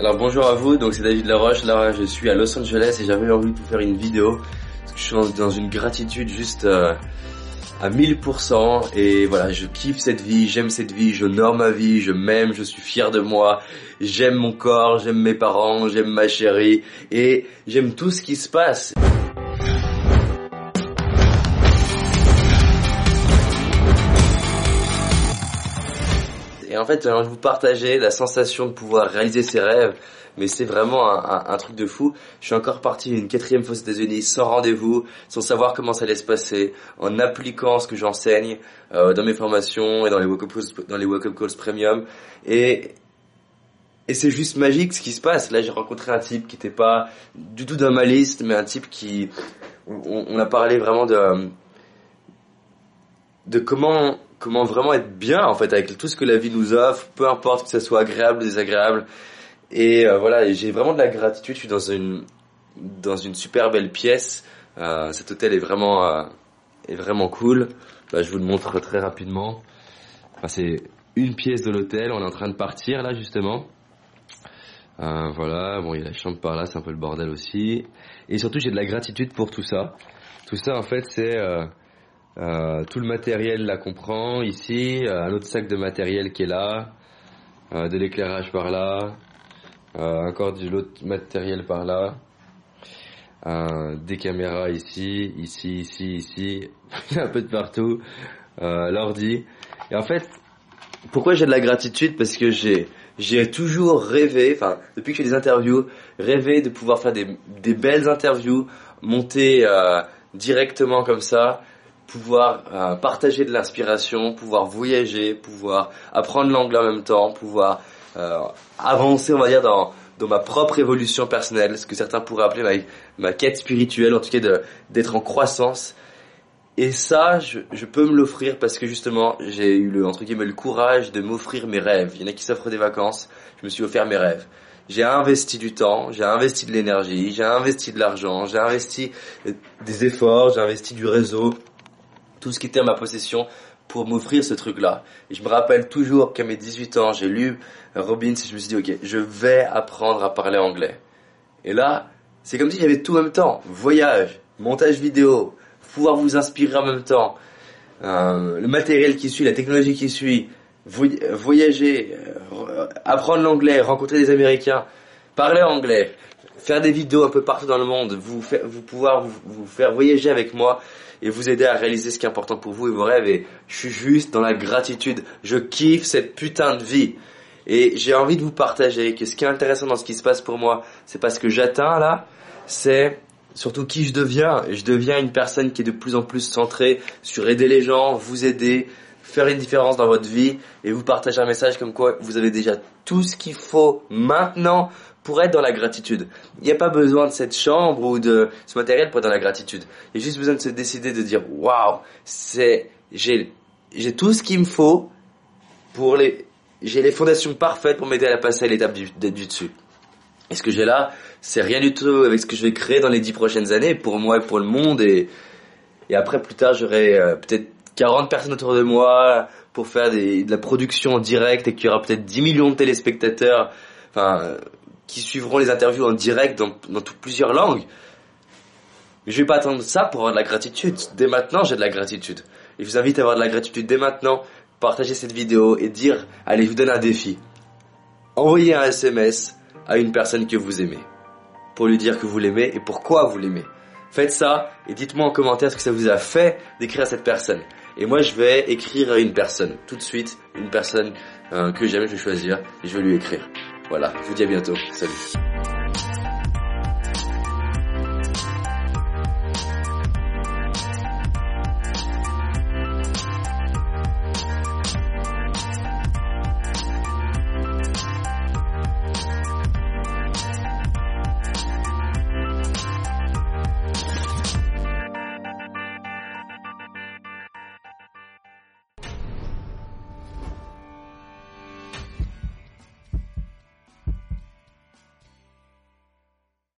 Alors bonjour à vous, donc c'est David Laroche, là je suis à Los Angeles et j'avais envie de vous faire une vidéo parce que je suis dans une gratitude juste euh, à 1000% et voilà, je kiffe cette vie, j'aime cette vie, j'honore ma vie, je m'aime, je suis fier de moi, j'aime mon corps, j'aime mes parents, j'aime ma chérie. Et j'aime tout ce qui se passe. Et en fait, j'ai envie vous partager la sensation de pouvoir réaliser ses rêves, mais c'est vraiment un, truc de fou. Je suis encore parti une quatrième fois aux États-Unis sans rendez-vous, sans savoir comment ça allait se passer, en appliquant ce que j'enseigne euh, dans mes formations et dans les wake-up calls, wake-up calls premium. Et c'est juste magique ce qui se passe. Là, j'ai rencontré un type qui n'était pas du tout dans ma liste, mais un type qui, on a parlé vraiment de de comment comment vraiment être bien en fait avec tout ce que la vie nous offre, peu importe que ça soit agréable ou désagréable. Et euh, voilà, j'ai vraiment de la gratitude. Je suis dans une dans une super belle pièce. Euh, cet hôtel est vraiment euh, est vraiment cool. Bah, je vous le montre très rapidement. Enfin, c'est une pièce de l'hôtel. On est en train de partir là justement. Voilà, bon, il y a la chambre par là, c'est un peu le bordel aussi. Et surtout, j'ai de la gratitude pour tout ça. Tout ça, en fait, c'est euh, tout le matériel là qu'on prend ici, euh, un autre sac de matériel qui est là, euh, de l'éclairage par là, encore de matériel par là, des caméras ici, ici, ici, ici, un peu de partout, l'ordi. Et en fait, pourquoi j'ai de la gratitude? Parce que j'ai j'ai toujours rêvé, enfin depuis que je fais des interviews, rêvé de pouvoir faire des, des belles interviews, monter directement comme ça, pouvoir euh, partager de l'inspiration, pouvoir voyager, pouvoir apprendre l'anglais en même temps, pouvoir euh, avancer, on va dire, dans, dans ma propre évolution personnelle, ce que certains pourraient appeler ma, ma quête spirituelle, en tout cas d'être en croissance. Et ça, je, je peux me l'offrir parce que justement, j'ai eu le, entre guillemets, le courage de m'offrir mes rêves. Il y en a qui s'offrent des vacances, je me suis offert mes rêves. J'ai investi du temps, j'ai investi de l'énergie, j'ai investi de l'argent, j'ai investi des efforts, j'ai investi du réseau, tout ce qui était à ma possession pour m'offrir ce truc-là. Et je me rappelle toujours qu'à mes 18 ans, j'ai lu Robbins et je me suis dit, ok, je vais apprendre à parler anglais. Et là, c'est comme si j'avais tout en même temps. Voyage, montage vidéo, pouvoir vous inspirer en même temps, euh, le matériel qui suit, la technologie qui suit, voyager, euh, apprendre l'anglais, rencontrer des Américains, parler anglais, faire des vidéos un peu partout dans le monde, vous, faire, vous pouvoir vous, faire voyager avec moi et vous aider à réaliser ce qui est important pour vous et vos rêves. Et je suis juste dans la gratitude. Je kiffe cette putain de vie. Et j'ai envie de vous partager que ce qui est intéressant dans ce qui se passe pour moi, c'est pas ce que j'atteins là, c'est surtout qui je deviens. Je deviens une personne qui est de plus en plus centrée sur aider les gens, vous aider, faire une différence dans votre vie et vous partager un message comme quoi vous avez déjà tout ce qu'il faut maintenant pour être dans la gratitude. Il n'y a pas besoin de cette chambre ou de ce matériel pour être dans la gratitude. Il y a juste besoin de se décider de dire waouh, c'est j'ai j'ai tout ce qu'il me faut pour les j'ai les fondations parfaites pour m'aider à passer à l'étape du, du dessus. Et ce que j'ai là, c'est rien du tout avec ce que je vais créer dans les dix prochaines années pour moi et pour le monde et et après plus tard j'aurai euh, peut-être 40 personnes autour de moi pour faire de la production en direct et qu'il y aura peut-être 10 millions de téléspectateurs. Enfin, qui suivront les interviews en direct dans, dans plusieurs langues. Mais je vais pas attendre ça pour avoir de la gratitude. Dès maintenant, j'ai de la gratitude. Et je vous invite à avoir de la gratitude dès maintenant. Partager cette vidéo et dire, allez, je vous donne un défi. Envoyez un SMS à une personne que vous aimez. Pour lui dire que vous l'aimez et pourquoi vous l'aimez. Faites ça et dites-moi en commentaire ce que ça vous a fait d'écrire à cette personne. Et moi, je vais écrire à une personne. Tout de suite, une personne euh, que j'aime, je vais choisir et je vais lui écrire. Voilà, je vous dis à bientôt. Salut.